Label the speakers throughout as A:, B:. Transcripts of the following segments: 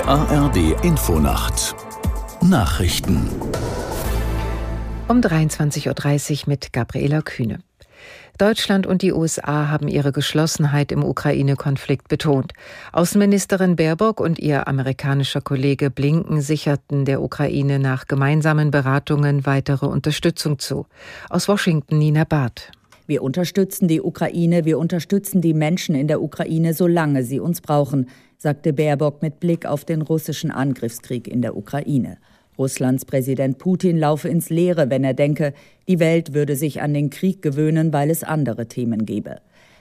A: Die ARD Infonacht Nachrichten
B: um 23.30 Uhr mit Gabriela Kühne. Deutschland und die USA haben ihre Geschlossenheit im Ukraine-Konflikt betont. Außenministerin Baerbock und ihr amerikanischer Kollege Blinken sicherten der Ukraine nach gemeinsamen Beratungen weitere Unterstützung zu. Aus Washington Nina Barth.
C: Wir unterstützen die Ukraine, wir unterstützen die Menschen in der Ukraine, solange sie uns brauchen, sagte Baerbock mit Blick auf den russischen Angriffskrieg in der Ukraine. Russlands Präsident Putin laufe ins Leere, wenn er denke, die Welt würde sich an den Krieg gewöhnen, weil es andere Themen gebe.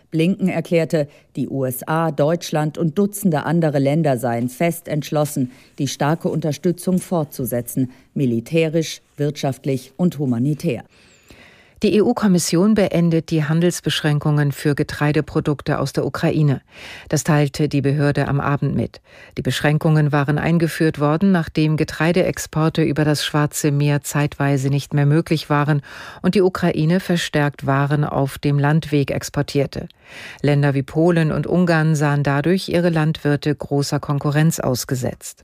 C: Blinken erklärte, die USA, Deutschland und Dutzende andere Länder seien fest entschlossen, die starke Unterstützung fortzusetzen, militärisch, wirtschaftlich und humanitär.
B: Die EU-Kommission beendet die Handelsbeschränkungen für Getreideprodukte aus der Ukraine. Das teilte die Behörde am Abend mit. Die Beschränkungen waren eingeführt worden, nachdem Getreideexporte über das Schwarze Meer zeitweise nicht mehr möglich waren und die Ukraine verstärkt Waren auf dem Landweg exportierte. Länder wie Polen und Ungarn sahen dadurch ihre Landwirte großer Konkurrenz ausgesetzt.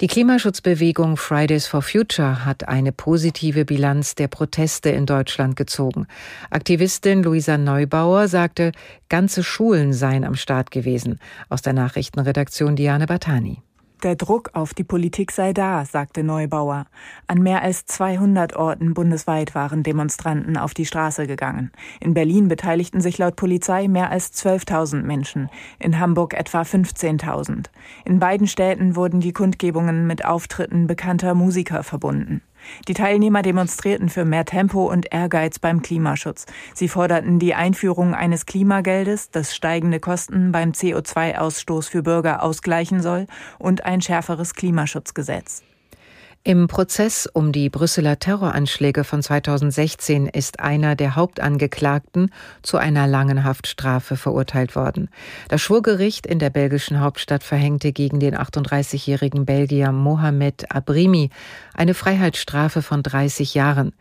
B: Die Klimaschutzbewegung Fridays for Future hat eine positive Bilanz der Proteste in Deutschland gezogen. Aktivistin Luisa Neubauer sagte, ganze Schulen seien am Start gewesen. Aus der Nachrichtenredaktion Diane Batani.
D: Der Druck auf die Politik sei da, sagte Neubauer. An mehr als 200 Orten bundesweit waren Demonstranten auf die Straße gegangen. In Berlin beteiligten sich laut Polizei mehr als 12.000 Menschen, in Hamburg etwa 15.000. In beiden Städten wurden die Kundgebungen mit Auftritten bekannter Musiker verbunden. Die Teilnehmer demonstrierten für mehr Tempo und Ehrgeiz beim Klimaschutz. Sie forderten die Einführung eines Klimageldes, das steigende Kosten beim CO2-Ausstoß für Bürger ausgleichen soll, und ein schärferes Klimaschutzgesetz.
B: Im Prozess um die Brüsseler Terroranschläge von 2016 ist einer der Hauptangeklagten zu einer langen Haftstrafe verurteilt worden. Das Schwurgericht in der belgischen Hauptstadt verhängte gegen den 38-jährigen Belgier Mohamed Abrimi eine Freiheitsstrafe von 30 Jahren.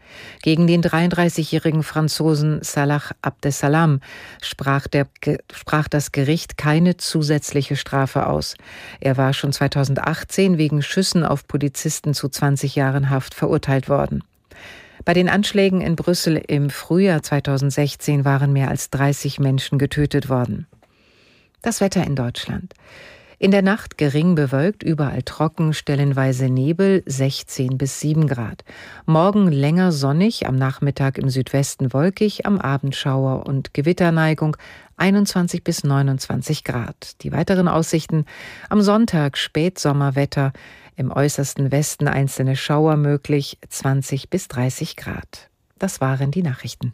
B: Gegen den 33-jährigen Franzosen Salah Abdesalam sprach, der, sprach das Gericht keine zusätzliche Strafe aus. Er war schon 2018 wegen Schüssen auf Polizisten zu 20 Jahren Haft verurteilt worden. Bei den Anschlägen in Brüssel im Frühjahr 2016 waren mehr als 30 Menschen getötet worden. Das Wetter in Deutschland. In der Nacht gering bewölkt, überall trocken, stellenweise Nebel, 16 bis 7 Grad. Morgen länger sonnig, am Nachmittag im Südwesten wolkig, am Abend Schauer und Gewitterneigung, 21 bis 29 Grad. Die weiteren Aussichten am Sonntag Spätsommerwetter, im äußersten Westen einzelne Schauer möglich, 20 bis 30 Grad. Das waren die Nachrichten.